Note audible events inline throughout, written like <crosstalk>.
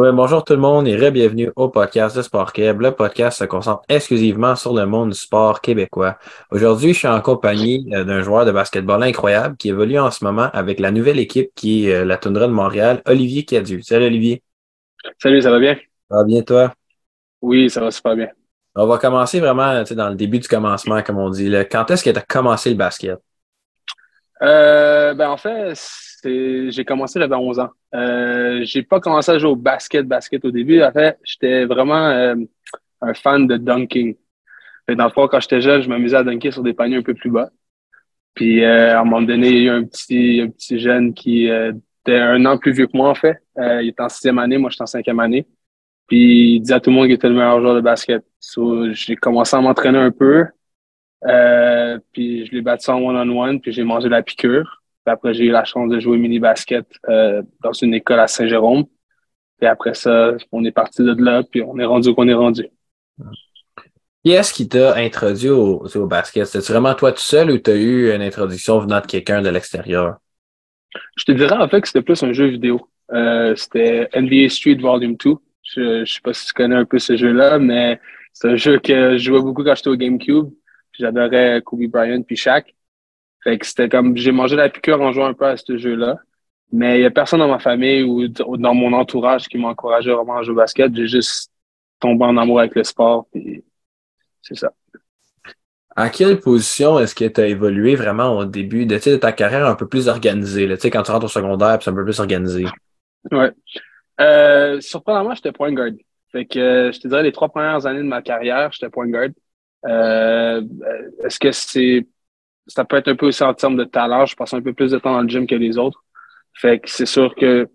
Oui, bonjour tout le monde et re-bienvenue au podcast de Sport Québec. Le podcast se concentre exclusivement sur le monde du sport québécois. Aujourd'hui, je suis en compagnie euh, d'un joueur de basketball incroyable qui évolue en ce moment avec la nouvelle équipe qui est euh, la Toundra de Montréal, Olivier Cadieu. Salut Olivier. Salut, ça va bien? Ça va bien toi? Oui, ça va super bien. On va commencer vraiment dans le début du commencement, comme on dit. Quand est-ce que tu as commencé le basket? Euh, ben en fait, j'ai commencé j'avais 11 ans. Euh, j'ai pas commencé à jouer au basket, basket au début. En fait, j'étais vraiment euh, un fan de dunking. dans le fond, quand j'étais jeune, je m'amusais à dunker sur des paniers un peu plus bas. Puis euh, à un moment donné, il y a eu un petit, un petit jeune qui euh, était un an plus vieux que moi, en fait. il était en sixième année, moi j'étais en cinquième année. Puis il disait à tout le monde qu'il était le meilleur joueur de basket. So, j'ai commencé à m'entraîner un peu. puis je l'ai battu en one-on-one, puis j'ai mangé la piqûre après, j'ai eu la chance de jouer mini-basket euh, dans une école à Saint-Jérôme. Et après ça, on est parti de là, puis on est rendu où on est rendu. Qui est-ce qui t'a introduit au, basket? C'était vraiment toi tout seul ou tu as eu une introduction venant de quelqu'un de l'extérieur? Je te dirais en fait que c'était plus un jeu vidéo. Euh, c'était NBA Street Volume 2. Je ne sais pas si tu connais un peu ce jeu-là, mais c'est un jeu que je jouais beaucoup quand j'étais au GameCube. J'adorais Kobe Bryant puis Shaq. Fait que c'était comme j'ai mangé la piqûre en jouant un peu à ce jeu-là. Mais il n'y a personne dans ma famille ou dans mon entourage qui m'a encouragé vraiment à jouer au basket. J'ai juste tombé en amour avec le sport. C'est ça. À quelle position est-ce que tu as évolué vraiment au début de, de ta carrière un peu plus organisée? Quand tu rentres au secondaire, c'est un peu plus organisé. Ouais. Euh, surprenamment, j'étais point guard. Fait que euh, je te dirais les trois premières années de ma carrière, j'étais point guard. Euh, est-ce que c'est ça peut être un peu aussi en termes de talent. Je passe un peu plus de temps dans le gym que les autres. Fait que c'est sûr que,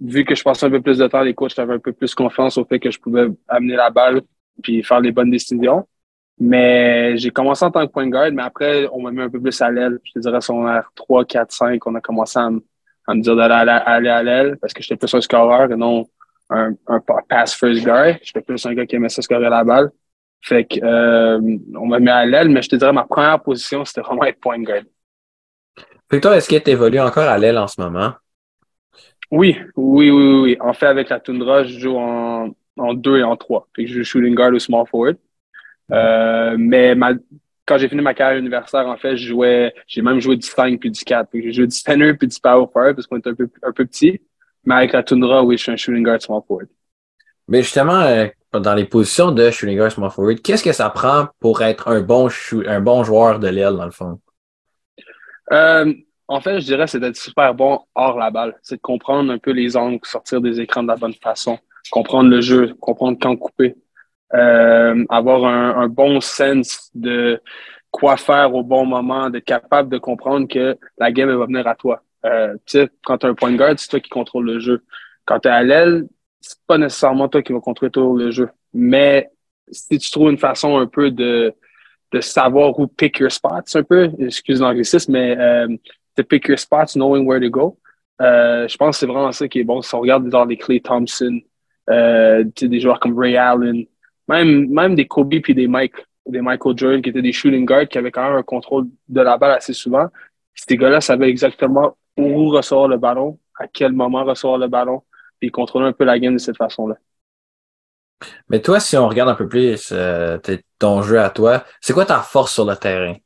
vu que je passais un peu plus de temps, les coachs avaient un peu plus confiance au fait que je pouvais amener la balle puis faire les bonnes décisions. Mais j'ai commencé en tant que point guard, mais après, on m'a mis un peu plus à l'aile. Je te dirais, son r 3, 4, 5, on a commencé à, me dire d'aller aller à l'aile parce que j'étais plus un scoreur et non un, pass first guy. J'étais plus un gars qui aimait ça scorer la balle. Fait que euh, on m'a mis à l'aile, mais je te dirais ma première position, c'était vraiment être point guard. Fait que toi, est-ce que tu évolues encore à l'aile en ce moment? Oui, oui, oui, oui. En fait, avec la Tundra, je joue en, en deux et en trois. Fait que je joue shooting guard ou small forward. Euh, mais ma, quand j'ai fini ma carrière universitaire, en fait, je jouais, j'ai même joué du 5 puis du 4. J'ai joué du center puis du power forward parce qu'on était un peu, un peu petit. Mais avec la Tundra, oui, je suis un shooting guard small forward. Mais justement, euh, dans les positions de shooting guard small forward, qu'est-ce que ça prend pour être un bon, un bon joueur de l'aile, dans le fond? Euh, en fait, je dirais c'est d'être super bon hors la balle. C'est de comprendre un peu les angles, sortir des écrans de la bonne façon, comprendre le jeu, comprendre quand couper, euh, avoir un, bon sens de quoi faire au bon moment, d'être capable de comprendre que la game va venir à toi. Euh, quand tu as un point guard, c'est toi qui contrôle le jeu. Quand tu es à l'aile, c'est pas nécessairement toi qui vas contrôler tout le jeu. Mais si tu trouves une façon un peu de, de savoir où pick your spots un peu, excuse l'anglicisme, mais euh, de pick your spots, knowing where to go, euh, je pense que c'est vraiment ça qui est bon. Si on regarde dans les Clay Thompson, euh, des joueurs comme Ray Allen, même, même des Kobe puis des Mike, des Michael Jordan qui étaient des shooting guards qui avaient quand même un contrôle de la balle assez souvent. Ces gars-là savaient exactement où recevoir le ballon, à quel moment recevoir le ballon, puis contrôler un peu la game de cette façon-là. Mais toi, si on regarde un peu plus euh, ton jeu à toi, c'est quoi ta force sur le terrain?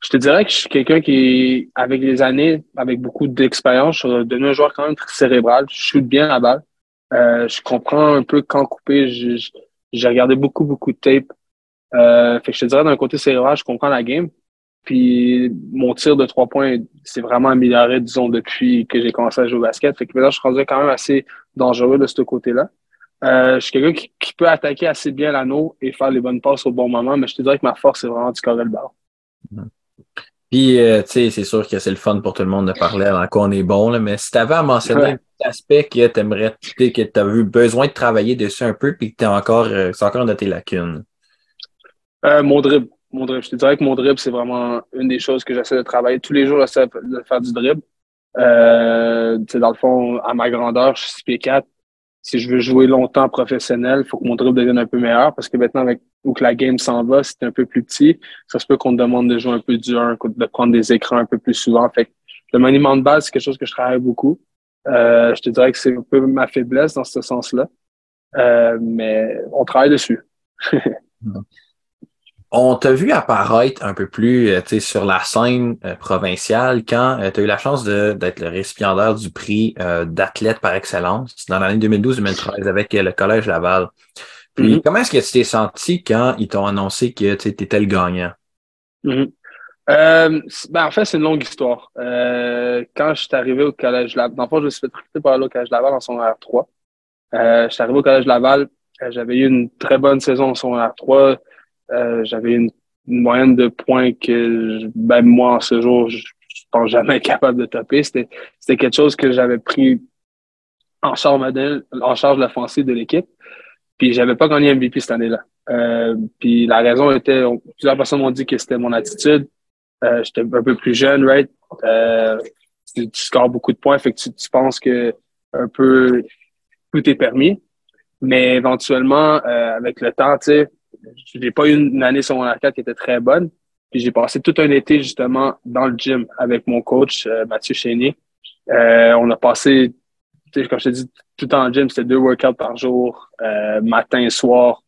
Je te dirais que je suis quelqu'un qui, avec les années, avec beaucoup d'expérience, je suis devenu un joueur quand même très cérébral. Je shoot bien la balle. Euh, je comprends un peu quand couper. J'ai regardé beaucoup, beaucoup de tape. Euh, fait que je te dirais d'un côté cérébral, je comprends la game. Puis mon tir de trois points s'est vraiment amélioré, disons, depuis que j'ai commencé à jouer au basket. Fait que là, je suis rendu quand même assez dangereux de ce côté-là. Euh, je suis quelqu'un qui, peut attaquer assez bien l'anneau et faire les bonnes passes au bon moment, mais je te dirais que ma force, c'est vraiment du scorer le ballon. Puis, euh, tu sais, c'est sûr que c'est le fun pour tout le monde de parler avant qu'on est bon, là, mais si tu avais à mentionner un petit aspect que tu aimerais, que tu as eu besoin de travailler dessus un peu, puis que tu encore, euh, c'est encore de tes lacunes? mon dribble mon dribble. Je te dirais que mon dribble, c'est vraiment une des choses que j'essaie de travailler. Tous les jours, j'essaie de faire du dribble. Euh, dans le fond, à ma grandeur, je suis 6 pieds 4. Si je veux jouer longtemps professionnel, il faut que mon dribble devienne un peu meilleur parce que maintenant, avec où que la game s'en va, c'est un peu plus petit. Ça se peut qu'on te demande de jouer un peu dur, de prendre des écrans un peu plus souvent. Fait que le maniement de base, c'est quelque chose que je travaille beaucoup. je te dirais que c'est un peu ma faiblesse dans ce sens-là. mais on travaille dessus. <laughs> On t'a vu apparaître un peu plus euh, sur la scène euh, provinciale quand euh, tu as eu la chance d'être le récipiendaire du prix d'athlète par excellence dans l'année 2012-2013 avec le Collège Laval. Puis, mm-hmm. comment est-ce que tu t'es senti quand ils t'ont annoncé que tu étais le gagnant? Mm-hmm. ben, en fait, c'est une longue histoire. quand je suis arrivé au Collège Laval, dans le fond, je me suis fait recruter par le Collège Laval en son R3. je suis arrivé au Collège Laval, j'avais eu une très bonne saison en son R3 euh, j'avais une, moyenne de points que même moi, en ce jour, je, ne pense jamais <laughs> capable de taper. C'était, c'était quelque chose que j'avais pris en charge, modèle, en charge de l'offensive de l'équipe. Puis j'avais pas gagné MVP cette année-là. Euh, puis la raison était, plusieurs personnes m'ont dit que c'était mon attitude. Euh, j'étais un peu plus jeune, right? Euh, tu, scores beaucoup de points, fait que tu, tu penses que un peu tout est permis. Mais éventuellement, euh, avec le temps, tu sais, j'ai pas eu une année secondaire 4 qui était très bonne. Puis j'ai passé tout un été justement dans le gym avec mon coach euh, Mathieu Chénier. Euh, on a passé, comme je te dis, tout en gym, c'était deux workouts par jour, euh, matin et soir.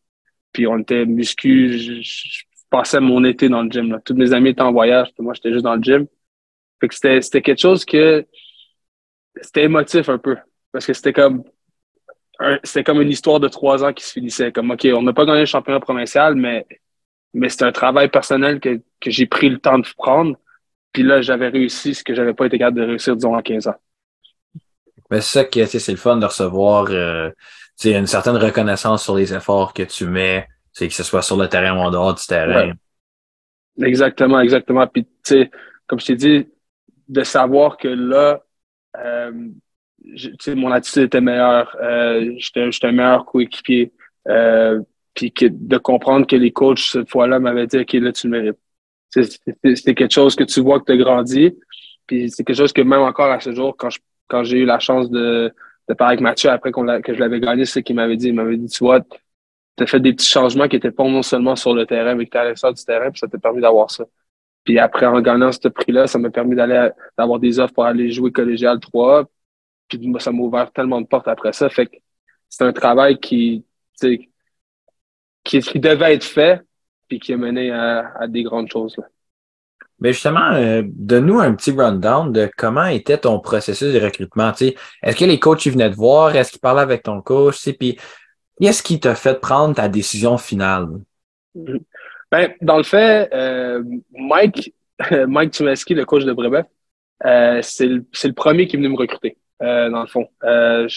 Puis on était muscu. Je, passais mon été dans le gym. Là. Tous mes amis étaient en voyage, moi j'étais juste dans le gym. Fait que c'était, c'était quelque chose que c'était émotif un peu. Parce que c'était comme c'était comme une histoire de trois ans qui se finissait. Comme, OK, on n'a pas gagné le championnat provincial, mais, mais c'est un travail personnel que, que j'ai pris le temps de prendre. Puis là, j'avais réussi ce que j'avais pas été capable de réussir, disons, en 15 ans. Mais c'est ça que c'est le fun de recevoir euh, une certaine reconnaissance sur les efforts que tu mets, que ce soit sur le terrain ou en dehors du terrain. Exactement, exactement. Puis, tu sais, comme je t'ai dit, de savoir que là, euh, mon attitude était meilleure. Euh, J'étais un meilleur coéquipier. Euh, puis de comprendre que les coachs, cette fois-là, m'avaient dit, OK, là, tu le mérites. C'était quelque chose que tu vois que tu as grandi. Puis c'est quelque chose que même encore à ce jour, quand je, quand j'ai eu la chance de, de parler avec Mathieu après qu'on que je l'avais gagné, c'est qu'il m'avait dit. Il m'avait dit, tu vois, tu as fait des petits changements qui étaient pas non seulement sur le terrain, mais que tu à l'extérieur du terrain, puis ça t'a permis d'avoir ça. Puis après, en gagnant ce prix-là, ça m'a permis d'aller d'avoir des offres pour aller jouer collégial 3, puis ça m'a ouvert tellement de portes après ça. Fait que c'est un travail qui, qui, qui devait être fait puis qui a mené à, des grandes choses. Là. Mais justement, euh, donne-nous un petit rundown de comment était ton processus de recrutement. Est-ce que les coachs ils venaient te voir? Est-ce qu'ils parlaient avec ton coach? Puis qu'est-ce qui t'a fait prendre ta décision finale? Mm-hmm. Ben, dans le fait, euh, Mike, <laughs> Mike Tumeski, le coach de Brébeuf, euh, c'est le, le, premier qui est venu me recruter. Euh, dans le fond. Euh,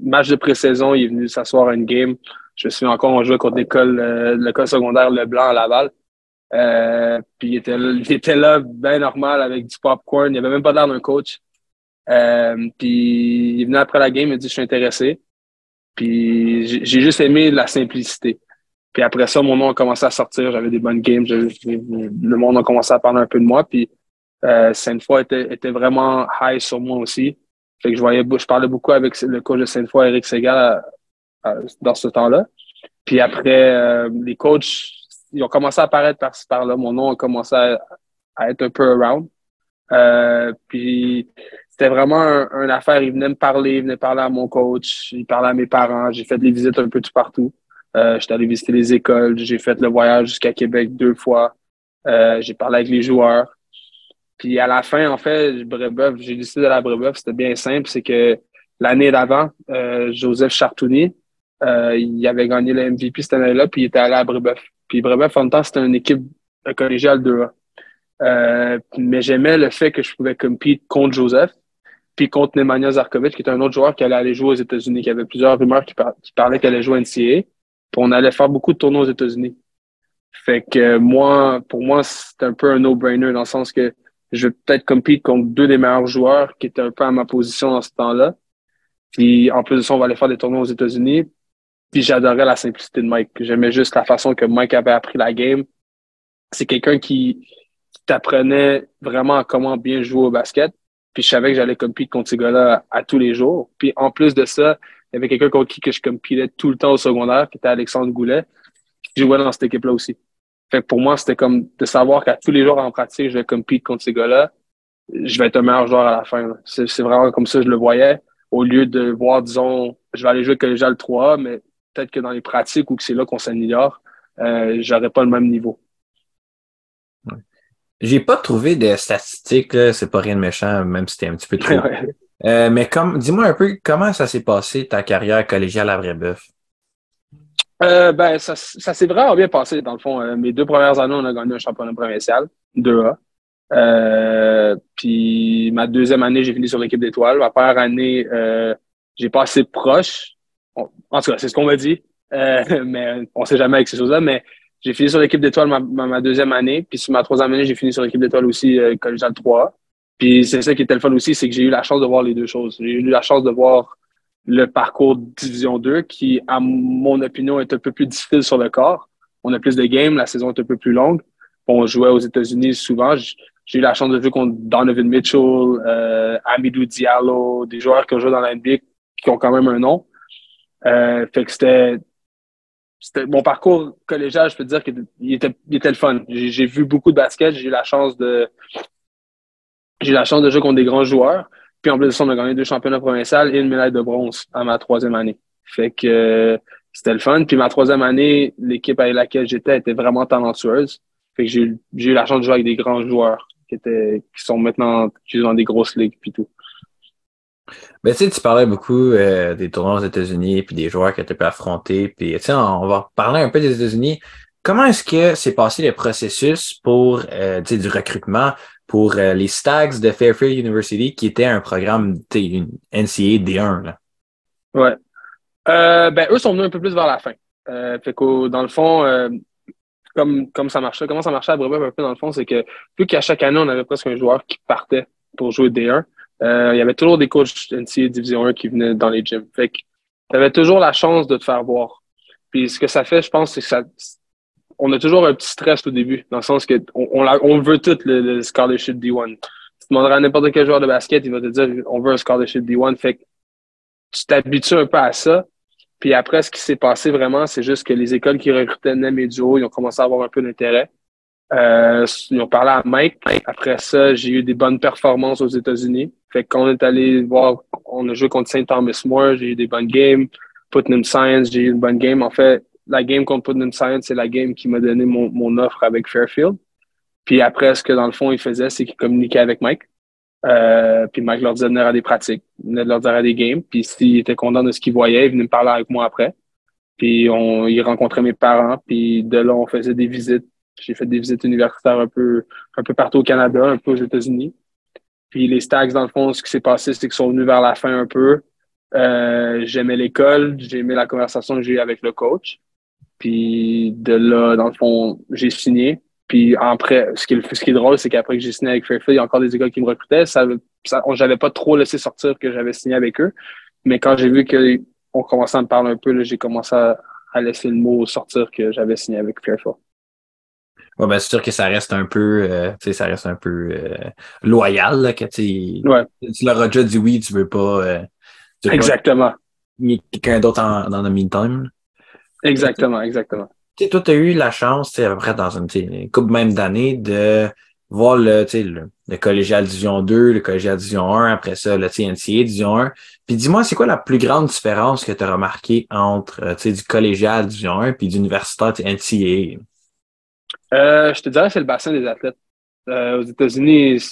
match de pré-saison, il est venu s'asseoir à une game. Je me souviens encore, on jouait contre l'école, euh, l'école secondaire Leblanc à Laval. Euh, puis il était, il était là, bien normal, avec du popcorn. Il avait même pas l'air d'un coach. Euh, puis il est venu après la game, il m'a dit, je suis intéressé. Puis j'ai juste aimé la simplicité. Puis après ça, mon nom a commencé à sortir. J'avais des bonnes games. le monde a commencé à parler un peu de moi. Puis euh, Sainte-Foy était, était vraiment high sur moi aussi. Fait que je voyais, je parlais beaucoup avec le coach de Sainte-Foy, Eric Segal, dans ce temps-là. Puis après, euh, les coachs, ils ont commencé à apparaître par-ci par-là. Mon nom a commencé à, être un peu around. Euh, puis c'était vraiment une affaire. Ils venaient me parler, ils venaient parler à mon coach, ils parlaient à mes parents. J'ai fait des visites un peu tout partout. Euh, J'étais allé visiter les écoles. J'ai fait le voyage jusqu'à Québec deux fois. Euh, j'ai parlé avec les joueurs. Puis à la fin, en fait, Brébeuf, j'ai décidé de la Brébeuf, c'était bien simple, c'est que l'année d'avant, euh, Joseph Chartouni, euh, il avait gagné le MVP cette année-là, puis il était allé à Brébeuf. Puis Brébeuf, en même temps, c'était une équipe collégiale 2A. Euh, mais j'aimais le fait que je pouvais compete contre Joseph, puis contre Nemanja Zarkovic, qui était un autre joueur qui allait aller jouer aux États-Unis, qui avait plusieurs rumeurs qui, parlaient qu'elle allait jouer à NCAA. Puis on allait faire beaucoup de tournois aux États-Unis. Fait que moi, pour moi, c'était un peu un no-brainer dans le sens que je vais peut-être compete contre deux des meilleurs joueurs qui étaient un peu à ma position dans ce temps-là. Puis en plus de ça, on va aller faire des tournois aux États-Unis. Puis j'adorais la simplicité de Mike. J'aimais juste la façon que Mike avait appris la game. C'est quelqu'un qui, t'apprenait vraiment comment bien jouer au basket. Puis je savais que j'allais compete contre ces gars-là à, tous les jours. Puis en plus de ça, il y avait quelqu'un contre qui que je competais tout le temps au secondaire, qui était Alexandre Goulet, qui jouait dans cette équipe-là aussi. Fait que pour moi, c'était comme de savoir qu'à tous les jours en pratique, je vais compete contre ces gars-là. Je vais être un meilleur joueur à la fin. C'est vraiment comme ça que je le voyais. au lieu de voir, disons, je vais aller jouer collégial 3, mais peut-être que dans les pratiques ou que c'est là qu'on s'améliore, euh, j'aurais pas le même niveau. J'ai pas trouvé de statistiques, c'est pas rien de méchant, même si c'était un petit peu <laughs> trop. Euh, mais comme, dis-moi un peu comment ça s'est passé ta carrière collégiale à Brébeuf? Euh, ben, ça, ça s'est vraiment bien passé, dans le fond. Euh, mes deux premières années, on a gagné un championnat provincial, 2A. Euh, puis ma deuxième année, j'ai fini sur l'équipe d'étoiles. Ma première année, j'ai pas assez proche. en tout cas, c'est ce qu'on m'a dit. <laughs> Mais on sait jamais avec ces choses-là. Mais j'ai fini sur l'équipe d'étoiles ma, ma, deuxième année. Puis sur ma troisième année, j'ai fini sur l'équipe d'étoiles aussi, euh, collégial 3. Puis c'est ça qui était le fun aussi, c'est que j'ai eu la chance de voir les deux choses. J'ai eu la chance de voir le parcours Division 2 qui, à mon opinion, est un peu plus difficile sur le corps. On a plus de games, la saison est un peu plus longue. On jouait aux États-Unis souvent. J'ai eu la chance de jouer contre Donovan Mitchell, euh, Amidou Diallo, des joueurs qui ont joué dans la NBA qui ont quand même un nom. Euh, fait que c'était mon parcours collégial, je peux dire qu'il était, il était le fun. J'ai vu beaucoup de basket, j'ai eu la chance de j'ai eu la chance de jouer contre des grands joueurs. Puis en plus de ça, on a gagné deux championnats provinciaux et une médaille de bronze à ma troisième année. Fait que c'était le fun. Puis ma troisième année, l'équipe avec laquelle j'étais était vraiment talentueuse. Fait que j'ai eu la chance de jouer avec des grands joueurs qui étaient qui sont maintenant qui dans des grosses ligues puis tout. Ben, tu sais, tu parlais beaucoup euh, des tournois aux États-Unis puis des joueurs que tu peux affronter. Puis, tu sais, on va parler un peu des États-Unis. Comment est-ce que s'est passé le processus pour euh, du recrutement? Pour euh, les Stags de Fairfield University, qui était un programme une NCA D1? Là? Ouais. Euh, ben, eux sont venus un peu plus vers la fin. Euh, fait que, dans le fond, comme, comme ça marchait, comment ça marchait à Brébeuf un peu dans le fond, c'est que vu qu'à chaque année, on avait presque un joueur qui partait pour jouer D1, euh, il y avait toujours des coachs NCA Division 1 qui venaient dans les gyms. Fait que tu avais toujours la chance de te faire voir. Puis ce que ça fait, je pense, c'est que ça, on a toujours un petit stress au début, dans le sens que on, on, veut tout le, le scholarship D1. Tu demanderas à n'importe quel joueur de basket, il va te dire on veut un scholarship D1. Fait que tu t'habitues un peu à ça. Puis après, ce qui s'est passé vraiment, c'est juste que les écoles qui recrutaient NEM et Duo, ils ont commencé à avoir un peu d'intérêt. Euh, ils ont parlé à Mike. Après ça, j'ai eu des bonnes performances aux États-Unis. Fait que quand on est allé voir, on a joué contre Saint Thomas More, j'ai eu des bonnes games. Putnam Science, j'ai eu une bonne game. En fait, la game contre Putnam Science, c'est la game qui m'a donné mon, offre avec Fairfield. Puis après, ce que dans le fond, il faisait, c'est qu'il communiquait avec Mike. Euh, puis Mike leur disait de venir à des pratiques, de leur dire à des games. Puis s'il était content de ce qu'il voyait, il venait me parler avec moi après. Puis on, il rencontrait mes parents. Puis de là, on faisait des visites. J'ai fait des visites universitaires un peu, un peu partout au Canada, un peu aux États-Unis. Puis les Stags, dans le fond, ce qui s'est passé, c'est qu'ils sont venus vers la fin un peu. Euh, j'aimais l'école, j'aimais la conversation que j'ai eue avec le coach. Puis de là, dans le fond, j'ai signé. Puis après, ce qui est, ce qui est drôle, c'est qu'après que j'ai signé avec Fairfield, il y a encore des écoles qui me recrutaient. Ça, ça j'avais pas trop laissé sortir que j'avais signé avec eux. Mais quand j'ai vu qu'on commençait à me parler un peu, j'ai commencé à, laisser le mot sortir que j'avais signé avec Fairfield. Ouais, ben c'est sûr que ça reste un peu, euh, tu sais, ça reste un peu euh, loyal, là, que tu, ouais. tu leur as déjà dit oui, tu veux pas. Euh, Exactement. quelqu'un d'autre dans le meantime. Exactement, exactement. Tu sais, toi, tu as eu la chance, à peu près dans une, couple même d'années, de voir le, le, le collégial Division 2, le collégial Division 1, après ça, le TNCA Division 1. Puis dis-moi, c'est quoi la plus grande différence que tu as remarqué entre euh, du collégial Division 1 puis d'universitaire NCA? Euh, je te dirais c'est le bassin des athlètes. Euh, aux États-Unis,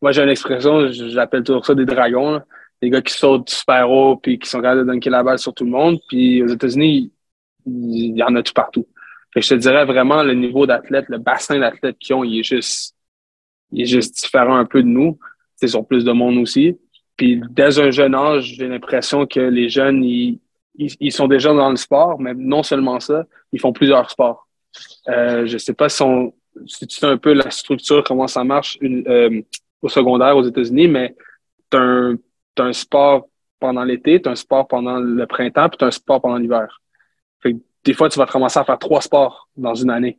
moi j'ai une expression, j'appelle toujours ça des dragons. Des gars qui sautent super haut puis qui sont capables de dunker la balle sur tout le monde. Puis aux États-Unis, il y en a tout partout. je te dirais vraiment le niveau d'athlète, le bassin d'athlètes qu'ils ont, il est juste, est juste différent un peu de nous. C'est sur plus de monde aussi. Puis dès un jeune âge, j'ai l'impression que les jeunes, ils, ils, sont déjà dans le sport, mais non seulement ça, ils font plusieurs sports. Euh, je sais pas si, tu sais un peu la structure, comment ça marche euh, au secondaire aux États-Unis, mais tu as, as, un sport pendant l'été, tu as un sport pendant le printemps, puis tu as un sport pendant l'hiver. Des fois, tu vas commencer à faire trois sports dans une année,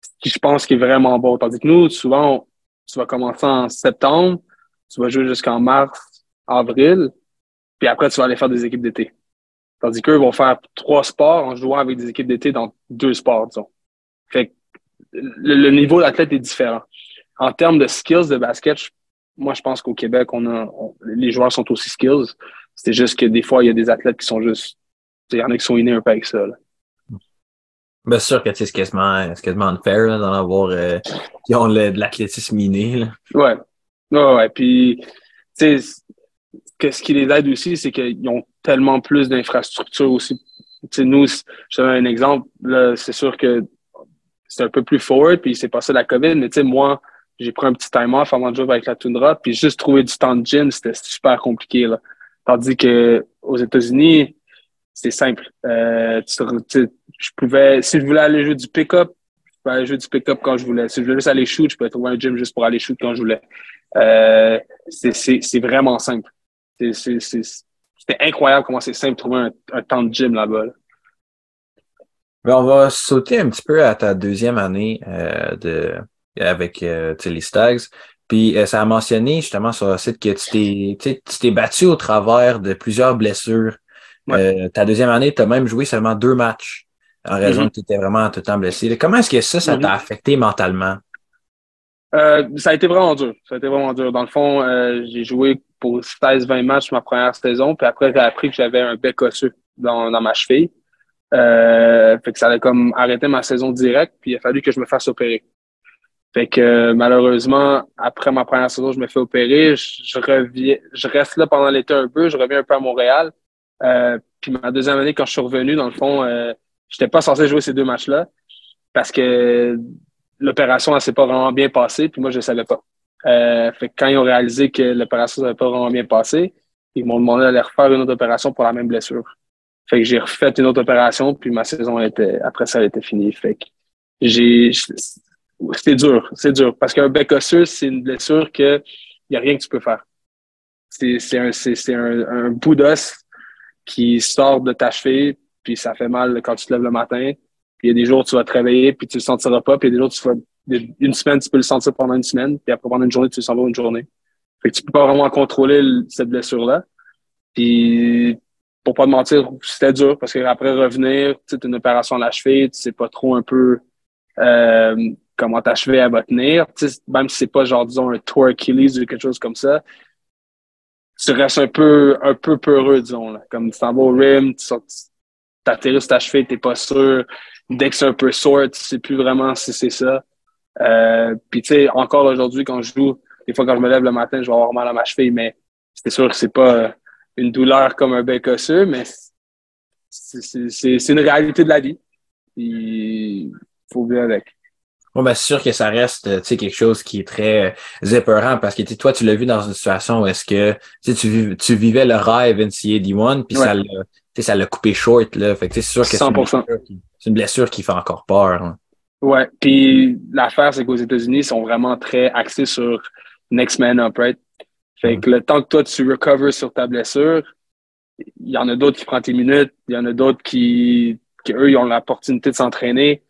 ce qui je pense qui est vraiment bon. Tandis que nous, souvent, tu vas commencer en septembre, tu vas jouer jusqu'en mars, avril, puis après, tu vas aller faire des équipes d'été. Tandis qu'eux vont faire trois sports en jouant avec des équipes d'été dans deux sports, disons. Fait que le, niveau d'athlète est différent. En termes de skills de basket, moi, je pense qu'au Québec, on a, les joueurs sont aussi skills. C'est juste que des fois, il y a des athlètes qui sont juste. Il y en a qui sont innés un peu avec ça. Là. Bien sûr que c'est quasiment, quasiment unfair d'en avoir euh, qui ont de l'athlétisme inné. Là. Ouais. Ouais, ouais. Puis, tu sais, ce qui les aide aussi, c'est qu'ils ont tellement plus d'infrastructures aussi. Tu sais, nous, je te donne un exemple. C'est sûr que c'est un peu plus forward, puis c'est passé la COVID, mais tu sais, moi, j'ai pris un petit time off avant de jouer avec la Tundra, puis juste trouver du temps de gym, c'était super compliqué. Là. Tandis que aux États-Unis, c'est simple. Euh, je pouvais, si je voulais aller jouer du pick-up, je pouvais aller jouer du pick-up quand je voulais. Si je voulais juste aller shoot, je pouvais trouver un gym juste pour aller shoot quand je voulais. Euh, c'est vraiment simple. C'était incroyable comment c'est simple de trouver un, temps de gym là-bas. On va sauter un petit peu à ta deuxième année euh, de, avec euh, les Stags. Puis ça a mentionné justement sur le site que tu t'es battu au travers de plusieurs blessures. ta deuxième année, tu as même joué seulement deux matchs en raison mm-hmm. que tu étais vraiment tout le temps blessé. Comment est-ce que ça, ça t'a mm-hmm. affecté mentalement? Euh, ça a été vraiment dur. Ça a été vraiment dur. Dans le fond, euh, j'ai joué pour 16-20 matchs ma première saison, puis après, j'ai appris que j'avais un bec osseux dans, dans ma cheville. Euh, fait que ça allait comme arrêter ma saison directe, puis il a fallu que je me fasse opérer. Fait que malheureusement, après ma première saison, je me fais opérer. Je, reviens, je reste là pendant l'été un peu, je reviens un peu à Montréal. puis ma deuxième année, quand je suis revenu, dans le fond, euh, j'étais pas censé jouer ces deux matchs-là parce que l'opération, elle s'est pas vraiment bien passée, puis moi, je ne savais pas. Euh, fait que quand ils ont réalisé que l'opération n'avait pas vraiment bien passé, ils m'ont demandé d'aller refaire une autre opération pour la même blessure. Fait que j'ai refait une autre opération, puis ma saison était, après ça, elle était finie. Fait que j'ai, c'est dur, c'est dur. Parce qu'un bec osseux, c'est une blessure que y a rien que tu peux faire. C'est, c'est un, c'est, un, un bout d'os qui sort de ta cheville, puis ça fait mal quand tu te lèves le matin il y a des jours, tu vas te réveiller, puis tu le sentiras pas. Puis il y a des jours, tu vas, une semaine, tu peux le sentir pendant une semaine. Puis après, pendant une journée, tu le sens une journée. Fait que tu peux pas vraiment contrôler cette blessure-là. Puis, pour pas te mentir, c'était dur parce qu'après revenir, tu une opération à la cheville, tu sais pas trop un peu euh, comment ta cheville elle va tenir. Même si c'est pas genre, disons, un tour Achilles ou quelque chose comme ça, tu restes un peu, un peu peureux, disons. Là. Comme tu t'en vas au rim, tu atterris sur ta cheville, t'es pas sûr dès que c'est un peu sore, tu sais plus vraiment si c'est ça. Euh, puis tu sais, encore aujourd'hui, quand je joue, des fois quand je me lève le matin, je vais avoir mal à ma cheville, mais c'est sûr que c'est pas une douleur comme un bec osseux, mais c'est une réalité de la vie. Il faut bien avec. Bon, ben, c'est sûr que ça reste quelque chose qui est très épeurant parce que toi, tu l'as vu dans une situation où est-ce que tu, tu vivais le rêve NCAA D1, puis ça l'a ça l'a coupé short. Là. Fait que c'est sûr que c'est une, une, blessure qui fait encore peur. Hein. Ouais, puis l'affaire, c'est qu'aux États-Unis, ils sont vraiment très axés sur next man up, right? Fait que le temps que toi, tu recovers sur ta blessure, il y en a d'autres qui prennent tes minutes, il y en a d'autres qui, qui, eux, ils ont l'opportunité de s'entraîner.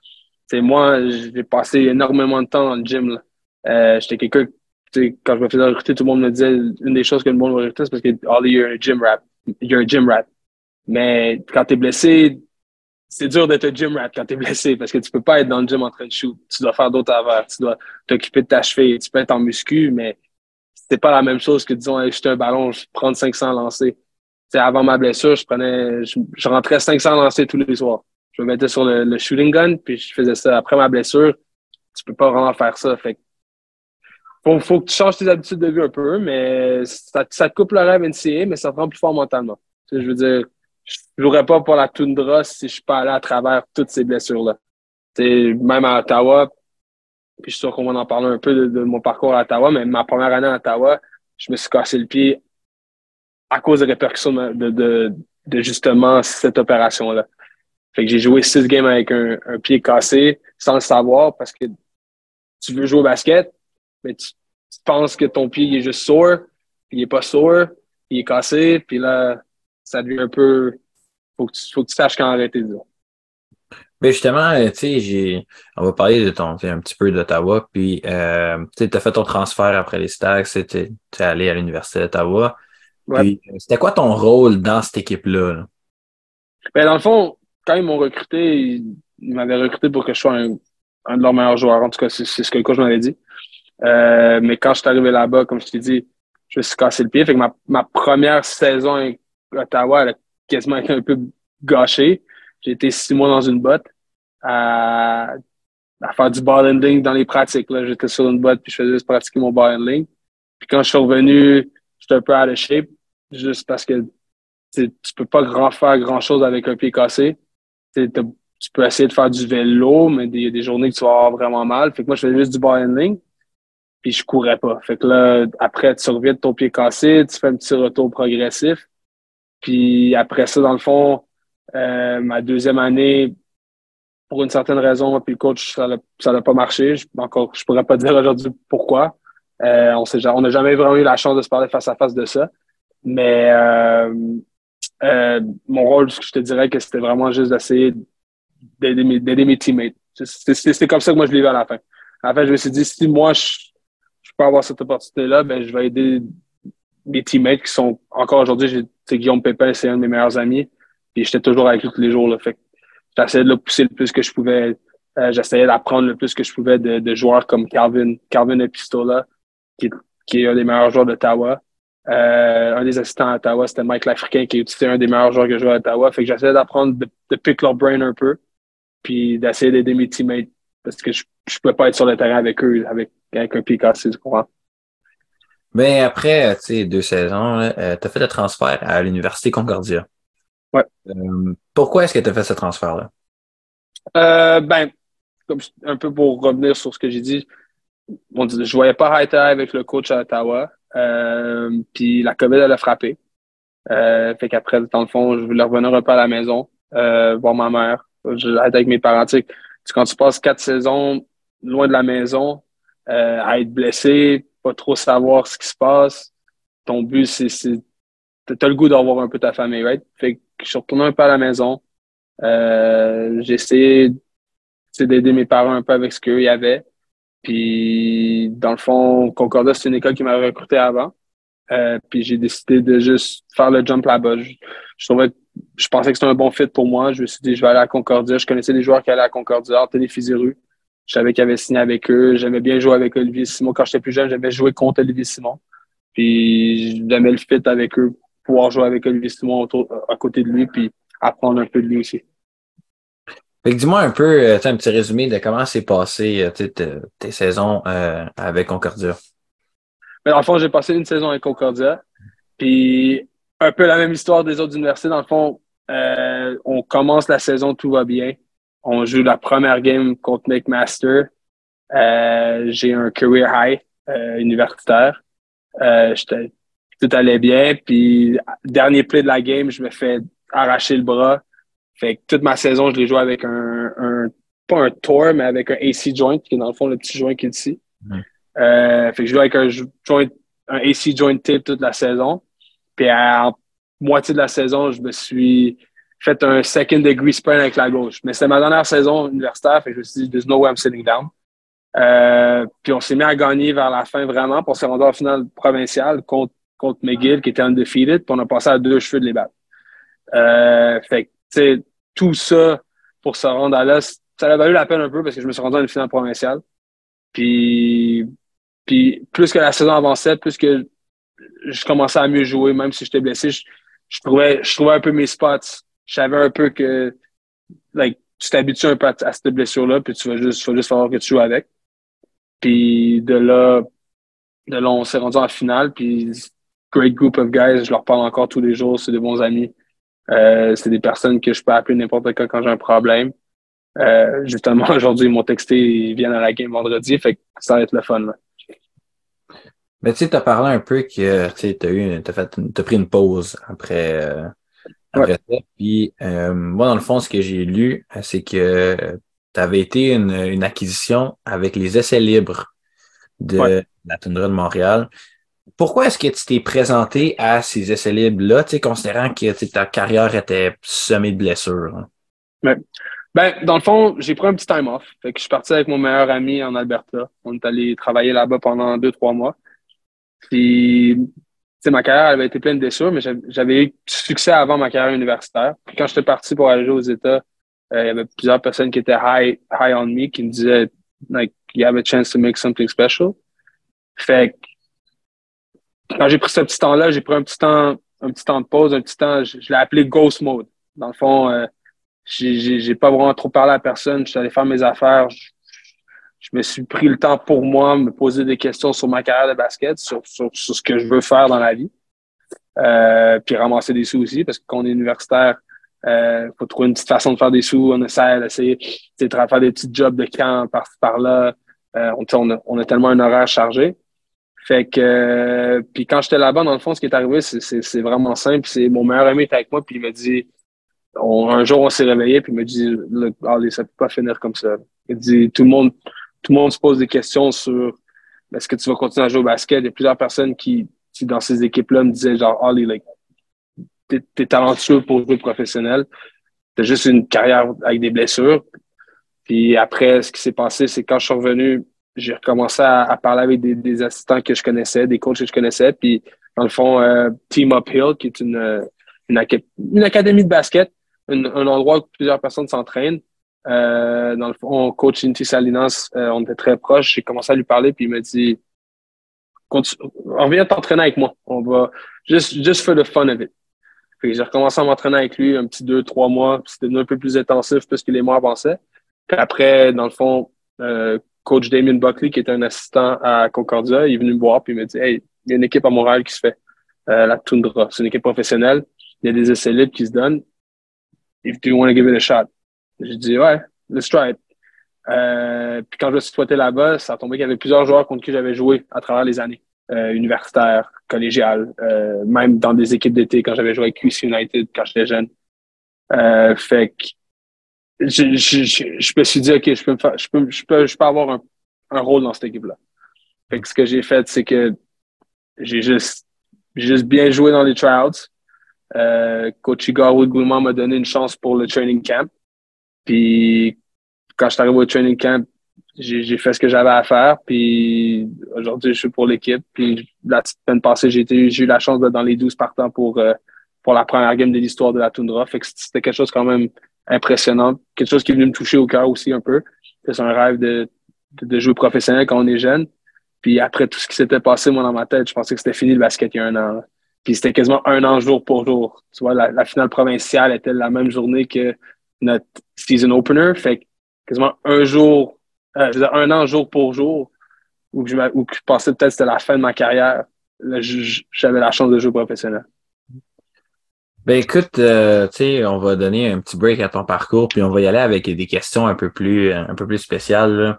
C'est moi, j'ai passé énormément de temps dans le gym. Euh, J'étais quelqu'un, quand je me faisais recruter, tout le monde me disait une des choses que le monde me recruter, c'est parce que oh, you're a gym rat. You're a gym rat. Mais quand tu es blessé, c'est dur d'être gym rat quand tu es blessé parce que tu peux pas être dans le gym en train de shoot. Tu dois faire d'autres affaires. Tu dois t'occuper de ta cheville. Tu peux être en muscu, mais c'était pas la même chose que, disons, jeter un ballon, prendre 500 lancers. sais, avant ma blessure, je prenais, je, rentrais 500 lancers tous les soirs. Je me mettais sur le, shooting gun, puis je faisais ça. Après ma blessure, tu peux pas vraiment faire ça. Fait faut, faut que tu changes tes habitudes de vie un peu, mais ça, ça te coupe le rêve NCA, mais ça te rend plus fort mentalement. je veux dire, je jouerais pas pour la toundra si je suis pas allé à travers toutes ces blessures-là. Même à Ottawa, puis je suis sûr qu'on va en parler un peu de, mon parcours à Ottawa, mais ma première année à Ottawa, je me suis cassé le pied à cause des répercussions de, de, de justement cette opération-là. Fait que j'ai joué six games avec un, pied cassé sans le savoir parce que tu veux jouer au basket, mais tu, penses que ton pied est juste puis il est pas sore, il est cassé, puis là, ça devient un peu. Faut que tu, faut que tu saches quand arrêter, disons. Mais justement, euh, tu sais, j'ai, on va parler de ton, un petit peu d'Ottawa, puis euh, tu as fait ton transfert après les Stags, tu es allé à l'Université d'Ottawa. Euh, c'était quoi ton rôle dans cette équipe-là? Ben, dans le fond, quand ils m'ont recruté, ils, m'avaient recruté pour que je sois un, un, de leurs meilleurs joueurs. En tout cas, c'est ce que le coach m'avait dit. mais quand je suis arrivé là-bas, comme je t'ai dit, je me suis cassé le pied. Fait que ma, ma première saison Ottawa, elle a quasiment un peu gâchée. J'ai été six mois dans une botte à, faire du ball handling dans les pratiques. J'étais sur une botte puis je faisais juste pratiquer mon ball handling. Puis quand je suis revenu, j'étais un peu out of shape juste parce que tu peux pas grand faire grand chose avec un pied cassé. tu peux essayer de faire du vélo, mais il y a des journées que tu vas avoir vraiment mal. Fait que moi, je faisais juste du ball handling puis je courais pas. Fait que là, après, tu reviens de ton pied cassé, tu fais un petit retour progressif. Puis après ça, dans le fond, euh, ma deuxième année, pour une certaine raison, puis le coach, ça n'a pas marché. Je, encore, je pourrais pas dire aujourd'hui pourquoi. Euh, on n'a jamais vraiment eu la chance de se parler face à face de ça. Mais euh, euh mon rôle, je te dirais que c'était vraiment juste d'essayer d'aider mes, mes, teammates. C'est comme ça que moi je l'ai vu à la fin. À la fin, je me suis dit, si moi, je, peux avoir cette opportunité-là, ben, je vais aider mes teammates qui sont encore aujourd'hui, c'est Guillaume Pépin, c'est un de mes meilleurs amis. Puis j'étais toujours avec lui tous les jours. Là. Fait j'essayais de le pousser le plus que je pouvais. Euh, j'essayais d'apprendre le plus que je pouvais de, de, joueurs comme Calvin, Calvin Epistola, qui, qui est un des meilleurs joueurs d'Ottawa. Euh, un des assistants à Ottawa, c'était Mike L'Africain, qui est un des meilleurs joueurs que je joue à Ottawa. Fait que j'essayais d'apprendre de, de pick leur brain un peu, puis d'essayer d'aider mes teammates parce que je ne pouvais pas être sur le terrain avec eux avec, avec un pied cassé, tu comprends? Ben après, tu sais, deux saisons, euh, tu as fait le transfert à l'Université Concordia. Ouais. Euh, pourquoi est-ce que tu as fait ce transfert-là? Euh, ben, comme, un peu pour revenir sur ce que j'ai dit, on dit, je voyais pas high avec le coach à Ottawa. puis la COVID, elle a frappé. fait qu'après, dans le fond, je voulais revenir un peu à la maison, voir ma mère. Je être avec mes parents. Tu quand tu passes quatre saisons loin de la maison, à être blessé, pas trop savoir ce qui se passe. Ton but, c'est, t'as le goût d'avoir un peu ta famille, right? Fait que je suis retourné un peu à la maison. Euh, j'ai essayé d'aider mes parents un peu avec ce qu'il y avait. Puis, dans le fond, Concordia, c'est une école qui m'avait recruté avant. Euh, puis j'ai décidé de juste faire le jump là-bas. Je, trouvais, je pensais que c'était un bon fit pour moi. Je me suis dit, je vais aller à Concordia. Je connaissais des joueurs qui allaient à Concordia, Anthony. Je savais qu'il avait signé avec eux. J'aimais bien jouer avec Olivier Simon. Quand j'étais plus jeune, j'aimais jouer contre Olivier Simon. Puis j'aimais le fit avec eux, pouvoir jouer avec Olivier Simon à côté de lui, puis apprendre un peu de lui aussi. dis-moi un peu, euh, un petit résumé de comment s'est passé euh, tes, saisons euh, avec Concordia. Mais dans le fond, j'ai passé une saison avec Concordia. Puis un peu la même histoire des autres universités. Dans le fond, on commence la saison, tout va bien. On joue la première game contre McMaster. Euh, j'ai un career high euh, universitaire. Euh, tout allait bien. Puis, dernier play de la game, je me fais arracher le bras. Fait que toute ma saison, je l'ai joué avec un, un, pas un tour, mais avec un AC joint, qui est dans le fond le petit joint qui est ici. Euh, fait que je joue avec un joint, un AC joint tape toute la saison. Puis à moitié de la saison, je me suis fait un second degree sprain avec la gauche. Mais c'était ma dernière saison universitaire, fait que je me suis dit, there's no way I'm sitting down. Euh, puis on s'est mis à gagner vers la fin vraiment, pour se rendre en finale provinciale contre, contre McGill, qui était undefeated, puis on a passé à deux cheveux de les battre. Euh, fait que, tout ça pour se rendre à là, ça a valu la peine un peu parce que je me suis rendu à une finale provinciale. Puis, puis plus que la saison avançait, plus que je commençais à mieux jouer, même si j'étais blessé, je, je, trouvais, je trouvais un peu mes spots je savais un peu que like, tu t'habitues un peu à, cette blessure-là, puis tu vas juste, vas juste falloir que tu joues avec. Puis de là, de là, on s'est rendu en finale, puis great group of guys, je leur parle encore tous les jours, c'est des bons amis. Euh, c'est des personnes que je peux appeler n'importe quand quand j'ai un problème. Euh, justement, <laughs> aujourd'hui, ils m'ont texté, ils viennent à la game vendredi, fait que ça va être le fun. Mais tu sais, tu as parlé un peu que tu as, eu, as, as pris une pause après, euh, puis, euh, moi, dans le fond, ce que j'ai lu, euh, c'est que tu avais été une, acquisition avec les essais libres de la Toundra de Montréal. Pourquoi est-ce que tu t'es présenté à ces essais libres-là, considérant que ta carrière était semée de blessures? Hein? Ben, dans le fond, j'ai pris un petit time off. Fait que je suis parti avec mon meilleur ami en Alberta. On est allé travailler là-bas pendant deux, trois mois. Puis ma carrière avait été pleine de blessures, mais j'avais eu du succès avant ma carrière universitaire. Puis quand j'étais parti pour aller jouer aux États, euh, il y avait plusieurs personnes qui étaient high, high on me, qui me disaient, like, you have a chance to make something special. Fait que, quand j'ai pris ce petit temps-là, j'ai pris un petit temps, un petit temps de pause, un petit temps, je, l'ai appelé Ghost Mode. Dans le fond, euh, j'ai pas vraiment trop parlé à personne. Je suis allé faire mes affaires. Me suis pris le temps pour moi, me poser des questions sur ma carrière de basket, sur, sur, ce que je veux faire dans la vie. Euh, puis ramasser des sous aussi, parce que quand on est universitaire, il euh, faut trouver une petite façon de faire des sous. On essaie d'essayer de faire des petits jobs de camp par par-là. Euh, on, a, on, a, tellement un horaire chargé. Fait que, euh, puis quand j'étais là-bas, dans le fond, ce qui est arrivé, c'est vraiment simple. C'est mon meilleur ami était avec moi, puis il m'a dit, un jour, on s'est réveillé, puis il m'a dit, allez, ça peut pas finir comme ça. Il dit, tout le monde, tout le monde se pose des questions sur, est-ce que tu vas continuer à jouer au basket? Il y a plusieurs personnes qui, dans ces équipes-là, me disaient genre, like, t'es talentueux pour jouer professionnel. T'as juste une carrière avec des blessures. Puis après, ce qui s'est passé, c'est quand je suis revenu, j'ai recommencé à, parler avec des, assistants que je connaissais, des coachs que je connaissais. Puis, dans le fond, euh, Team Uphill, qui est une, une, académie de basket, un, endroit où plusieurs personnes s'entraînent. Euh, dans le fond, coach Inti Salinas, euh, on était très proches. J'ai commencé à lui parler, puis il m'a dit on vient t'entraîner avec moi. On va juste, just for the fun of it. J'ai recommencé à m'entraîner avec lui un petit deux, trois mois. C'était un peu plus intensif plus que les mois avançaient. Puis après, dans le fond, euh, coach Damien Buckley, qui était un assistant à Concordia, il est venu me voir puis il m'a dit Hey, il y a une équipe à Montréal qui se fait, euh, la Tundra. C'est une équipe professionnelle. Il y a des essais libres qui se donnent. If you want to give it a shot. J'ai dit Ouais, let's try it. Euh, puis quand je me suis souhaité là-bas, ça a tombé qu'il y avait plusieurs joueurs contre qui j'avais joué à travers les années. Euh, universitaires, collégiales, euh, même dans des équipes d'été quand j'avais joué avec QC United quand j'étais jeune. Euh, fait que je, je, je, me suis dit, OK, je peux, je peux, je peux, je peux avoir un, un rôle dans cette équipe-là. Fait que ce que j'ai fait, c'est que j'ai juste, juste bien joué dans les tryouts. Euh, Coach Igor Woodgouman m'a donné une chance pour le training camp. Puis quand je suis arrivé au training camp, j'ai fait ce que j'avais à faire. Puis aujourd'hui, je suis pour l'équipe. Puis la semaine passée, j'ai eu la chance d'être dans les 12 partants pour, euh, pour la première game de l'histoire de la Tundra. Fait que c'était quelque chose quand même impressionnant. Quelque chose qui est venu me toucher au cœur aussi un peu. C'est un rêve de, de, jouer professionnel quand on est jeune. Puis après tout ce qui s'était passé, moi, dans ma tête, je pensais que c'était fini le basket il y a un an. Puis c'était quasiment un an jour pour jour. Tu vois, la, finale provinciale était la même journée que notre season opener. Fait que quasiment un jour, euh, je veux dire, un an jour pour jour, où je, où je pensais peut-être que c'était la fin de ma carrière. J'avais la chance de jouer professionnel. Ben écoute, euh, tu sais, on va donner un petit break à ton parcours, puis on va y aller avec des questions un peu plus, un peu plus spéciales.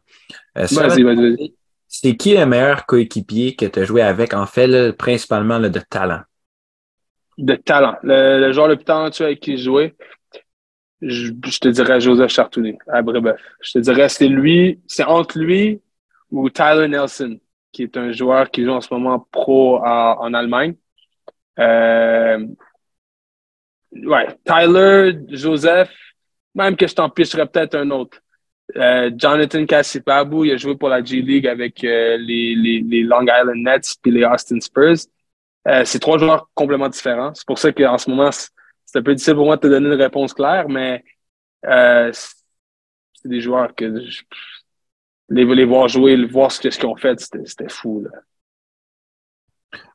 Euh, vas-y, vas-y. C'est qui le meilleur coéquipier que tu as joué avec, en fait, principalement de talent? De talent. Le, joueur le plus talentueux avec qui j'ai joué, je, te dirais Joseph Chartounet à Brébeuf. Je te dirais c'est lui, c'est entre lui ou Tyler Nelson, qui est un joueur qui joue en ce moment pro en Allemagne. Euh, ouais, Tyler, Joseph, même que je t'en picherais peut-être un autre. Euh, Jonathan Cassipabu, il a joué pour la G League avec euh, les, Long Island Nets puis les Austin Spurs. C'est trois joueurs complètement différents. C'est pour ça qu'en ce moment, c'est un peu difficile pour moi de te donner une réponse claire, mais euh, c'est des joueurs que je, les, les voir jouer, voir ce qu'ils ont fait, c'était fou. Là.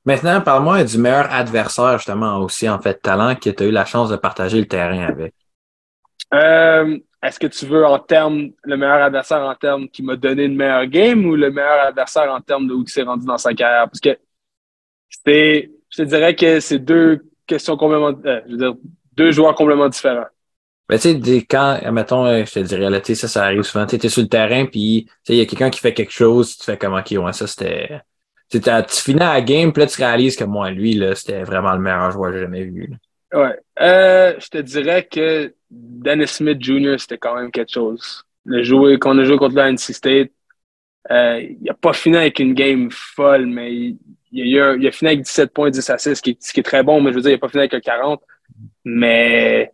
Maintenant, parle-moi du meilleur adversaire, justement, aussi, en fait, talent, que tu as eu la chance de partager le terrain avec. Euh, Est-ce que tu veux en termes, le meilleur adversaire en termes qui m'a donné une meilleure game ou le meilleur adversaire en termes de où il s'est rendu dans sa carrière? Parce que c'était, je te dirais que c'est deux questions complètement, euh, je veux dire, deux joueurs complètement différents. Ben, tu sais, quand, mettons, euh, je te dirais, là, ça, ça arrive souvent. Tu es sur le terrain, puis il y a quelqu'un qui fait quelque chose, tu fais comme, OK, ouais, ça, c'était tu finis à la game, puis là, tu réalises que moi, lui, là, c'était vraiment le meilleur joueur que j'ai jamais vu. Ouais. Euh, je te dirais que Dennis Smith Jr., c'était quand même quelque chose. Le joueur qu'on a joué contre la NC State, euh, il n'a pas fini avec une game folle, mais il, il, a, il, a, fini avec 17 points, 10 assists, ce qui, ce qui est très bon, mais je veux dire, il n'a pas fini avec un 40. Mais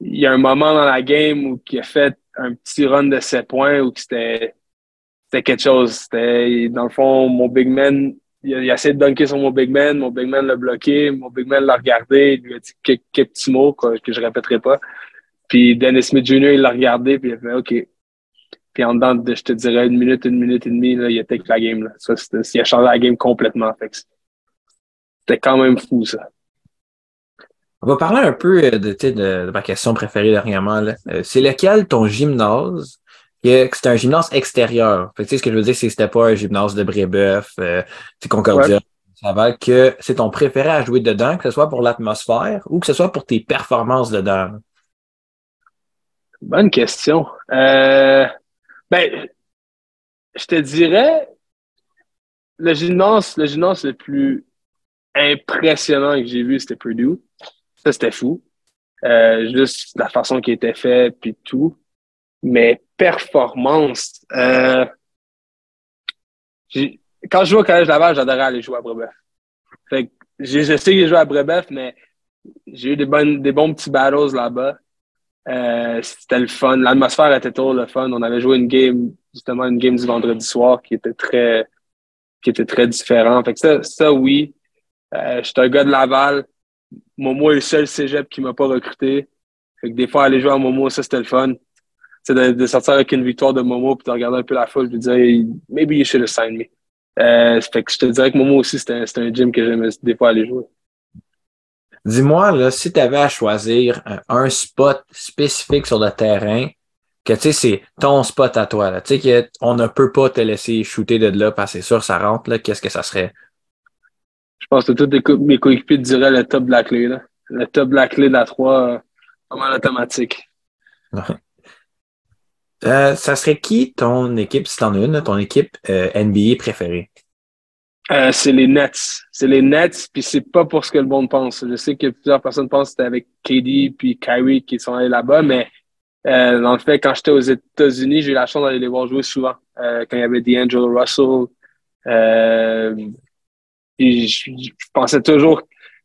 il y a un moment dans la game où il a fait un petit run de 7 points où c'était c'était quelque chose. C'était, dans le fond, mon big man, il a, essayé de dunker sur mon big man, mon big man l'a bloqué, mon big man l'a regardé, il lui a dit quelques, petits mots que je répéterai pas. Puis Dennis Smith Jr., il l'a regardé, puis il a fait OK. Puis en dedans de, je te dirais, une minute, une minute et demie, là, il a take la game. Là. Ça, il a changé la game complètement. C'était quand même fou, ça. On va parler un peu de, de, ma question préférée dernièrement. C'est lequel ton gymnase que c'était un gymnase extérieur? Fait que, tu sais, ce que je veux dire, c'est que c'était pas un gymnase de Brébeuf, euh, Concordia, ça va que c'est ton préféré à jouer dedans, que ce soit pour l'atmosphère ou que ce soit pour tes performances dedans. Bonne question. Euh, ben, je te dirais, le gymnase, le gymnase le plus impressionnant que j'ai vu, c'était Purdue. Ça, c'était fou. Euh, juste la façon qui était fait, puis tout. Mais performance, euh, quand je jouais au Collège Laval, j'adorais aller jouer à Brébeuf. Fait que je sais que j'ai joué à Brébeuf, mais j'ai eu des, bonnes, des bons petits battles là-bas. Euh, c'était le fun. L'atmosphère était toujours le fun. On avait joué une game, justement, une game du vendredi soir qui était très, qui était très différent. Fait que ça, ça oui. Euh, J'étais un gars de Laval. Momo est le seul cégep qui m'a pas recruté. Fait que des fois, aller jouer à Momo, ça, c'était le fun. C'est de, sortir avec une victoire de Momo puis de regarder un peu la foule et de dire maybe you should have signed me. Euh, fait que je te dirais que Momo aussi, c'était un gym que j'aimais des fois aller jouer. Dis-moi, là, si tu avais à choisir un, spot spécifique sur le terrain, que tu sais, c'est ton spot à toi, là, tu sais, qu'on ne peut pas te laisser shooter de là parce que c'est sûr, ça rentre, là, qu'est-ce que ça serait? Je pense que tous mes coéquipiers diraient le top de la clé, là. Le top de la clé de la 3, vraiment automatique. Euh, ça serait qui ton équipe, si t'en as une, ton équipe euh, NBA préférée? Euh, c'est les Nets. C'est les Nets, puis c'est pas pour ce que le monde pense. Je sais que plusieurs personnes pensent que c'était avec KD puis Kyrie qui sont allés là-bas, mais euh, dans le fait, quand j'étais aux États-Unis, j'ai eu la chance d'aller les voir jouer souvent. Euh, quand il y avait D'Angelo Russell. Euh, je, pensais toujours.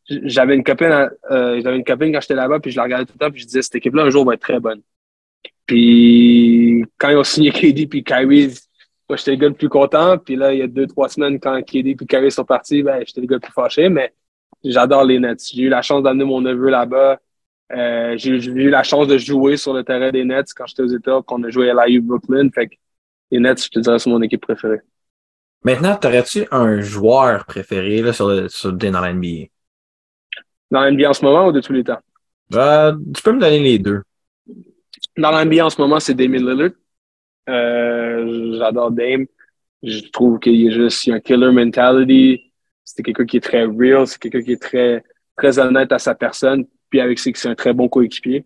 J'avais une copine, j'avais une copine quand j'étais là-bas, puis je la regardais tout le temps, puis je disais cette équipe-là un jour va être très bonne. Puis quand ils ont signé KD puis Kyrie, moi, j'étais le gars le plus content. Puis là, il y a deux, trois semaines, quand KD et Kyrie sont partis, ben, j'étais le gars le plus fâché. Mais j'adore les Nets. J'ai eu la chance d'amener mon neveu là-bas. Euh, j'ai eu la chance de jouer sur le terrain des Nets quand j'étais aux États, qu'on a joué à l'IU Brooklyn. Fait que les Nets, je te dirais, c'est mon équipe préférée. Maintenant, t'aurais-tu un joueur préféré là, sur le, sur, dans la NBA? Dans la NBA en ce moment ou de tous les temps? Ben, tu peux me donner les deux. Dans la NBA en ce moment, c'est Damien Lillard. Euh, j'adore Dame. Je trouve qu'il est juste, il a un killer mentality. C'est quelqu'un qui est très real. C'est quelqu'un qui est très, très honnête à sa personne. Puis avec c'est c'est un très bon coéquipier.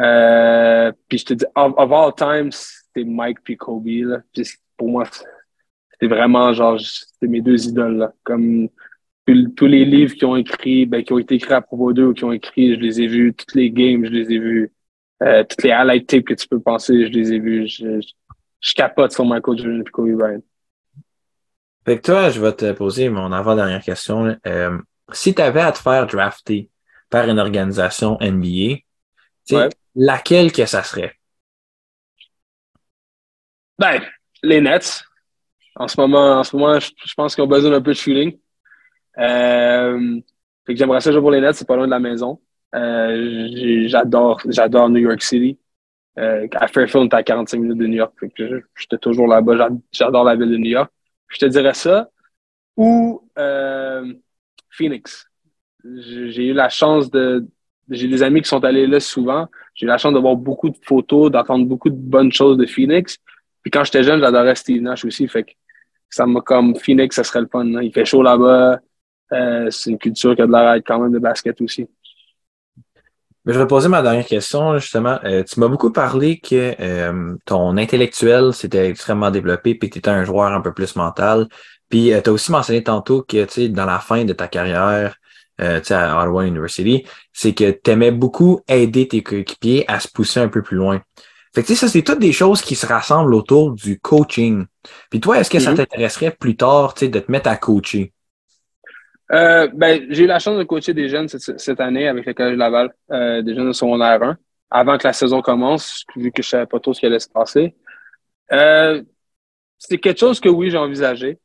Euh, puis je te dis, of, all time, c'était Mike puis Kobe. Là. Puis pour moi, c'était vraiment genre, c'était mes deux idoles. Là. Comme tous les livres qui ont écrit, ben, qui ont été écrits à propos d'eux ou qui ont écrit, je les ai vus. Toutes les games, je les ai vus. Euh, toutes les highlight tapes que tu peux penser, je les ai vus. Je, je, capote sur Michael Jordan et Kobe Bryant. Fait que toi, je vais te poser mon avant-dernière question. Euh, si tu avais à te faire drafter par une organisation NBA, laquelle que ça serait? Ben, les Nets. En ce moment, en ce moment je, pense qu'ils ont besoin d'un peu de shooting. Euh, fait que j'aimerais ça jouer pour les Nets, c'est pas loin de la maison. Euh, j'adore, j'adore New York City. Euh, à Fairfield, t'es à 45 minutes de New York. J'étais toujours là-bas. J'adore la ville de New York. Je te dirais ça. Ou euh, Phoenix. J'ai eu la chance de. J'ai des amis qui sont allés là souvent. J'ai eu la chance de voir beaucoup de photos, d'entendre beaucoup de bonnes choses de Phoenix. Puis quand j'étais jeune, j'adorais Steve Nash aussi. Fait que ça m'a comme Phoenix, ça serait le fun. Hein. Il fait chaud là-bas. C'est une culture qui a de la quand même de basket aussi. Mais je vais poser ma dernière question, justement. Euh, tu m'as beaucoup parlé que euh, ton intellectuel s'était extrêmement développé, puis que tu étais un joueur un peu plus mental. Puis euh, tu as aussi mentionné tantôt que tu sais, dans la fin de ta carrière euh, à Ottawa University, c'est que tu aimais beaucoup aider tes coéquipiers à se pousser un peu plus loin. Fait que ça, c'est toutes des choses qui se rassemblent autour du coaching. Puis toi, est-ce que ça mm-hmm. t'intéresserait plus tard de te mettre à coacher? Euh, ben, j'ai eu la chance de coacher des jeunes cette, année avec le Collège Laval, euh, des jeunes de secondaire 1, avant que la saison commence, vu que je savais pas trop ce qui allait se passer. Euh, c'est quelque chose que oui, j'ai envisagé.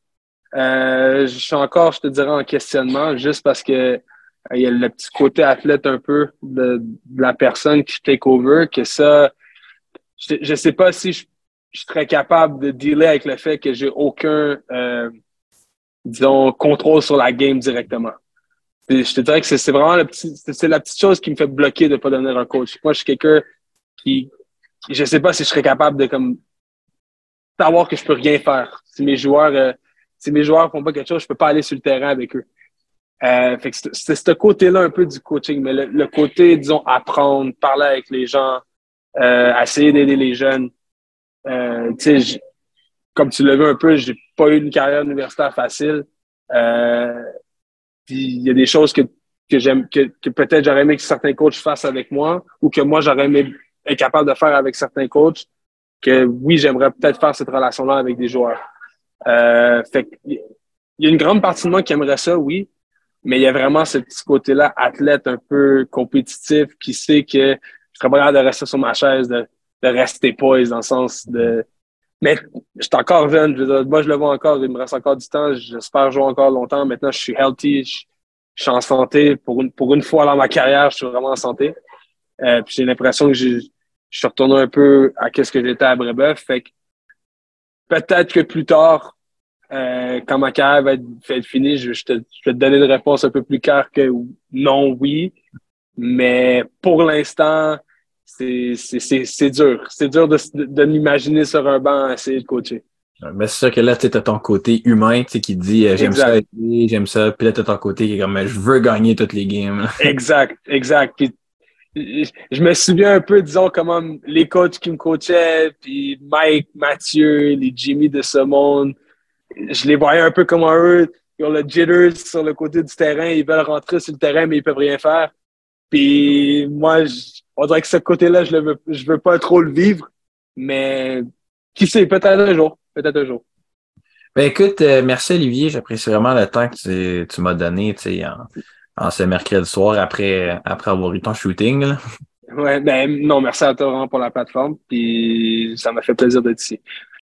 Euh, je suis encore, je te dirais, en questionnement, juste parce que euh, il y a le petit côté athlète un peu de, la personne qui take over, que ça, je, je sais pas si je, je serais capable de dealer avec le fait que j'ai aucun euh, disons, contrôle sur la game directement. je te dirais que c'est vraiment la petite, c'est la petite chose qui me fait bloquer de ne pas devenir un coach. Moi, je suis quelqu'un qui, je sais pas si je serais capable de comme savoir que je peux rien faire. Si mes joueurs, euh, si mes joueurs font pas quelque chose, je peux pas aller sur le terrain avec eux. Euh, fait que c'est ce côté-là un peu du coaching, mais le, côté, disons, apprendre, parler avec les gens, euh, essayer d'aider les jeunes. Euh, comme tu l'as vu un peu, j'ai pas eu une carrière universitaire facile. Euh, il y a des choses que, que j'aime, que, que peut-être j'aurais aimé que certains coachs fassent avec moi ou que moi j'aurais aimé être capable de faire avec certains coachs. Que oui, j'aimerais peut-être faire cette relation-là avec des joueurs. Euh, fait il y a une grande partie de moi qui aimerait ça, oui, mais il y a vraiment ce petit côté-là, athlète un peu compétitif, qui sait que je serais pas de rester sur ma chaise, de, de rester poise dans le sens de. Mais je suis encore jeune, je moi je le vois encore, il me reste encore du temps, j'espère jouer encore longtemps. Maintenant, je suis healthy, je, suis en santé. Pour une, pour une fois dans ma carrière, je suis vraiment en santé. Euh, puis j'ai l'impression que je, je suis retourné un peu à ce que j'étais à Brébeuf. Fait que peut-être que plus tard, euh, quand ma carrière va être, finie, je, te, vais te donner une réponse un peu plus claire que non, oui. Mais pour l'instant, c'est dur. C'est dur de, de, m'imaginer sur un banc essayer de coacher. Mais c'est sûr que là, tu as ton côté humain qui dit euh, j'aime ça, j'aime ça. Puis là, tu as ton côté qui est comme je veux gagner toutes les games. <laughs> exact, exact. Puis, je me souviens un peu, disons, comment les coachs qui me coachaient, puis Mike, Mathieu, les Jimmy de ce monde, je les voyais un peu comme eux, ils ont le jitters sur le côté du terrain, ils veulent rentrer sur le terrain, mais ils peuvent rien faire. Puis moi, on dirait que ce côté-là, je ne veux, je veux pas trop le vivre, mais qui sait, peut-être un jour, peut-être un jour. Ben écoute, euh, merci Olivier, j'apprécie vraiment le temps que tu, m'as donné en, en, ce mercredi soir après, après avoir eu ton shooting. Là. Ouais, ben non, merci à toi pour la plateforme, puis ça m'a fait plaisir d'être ici.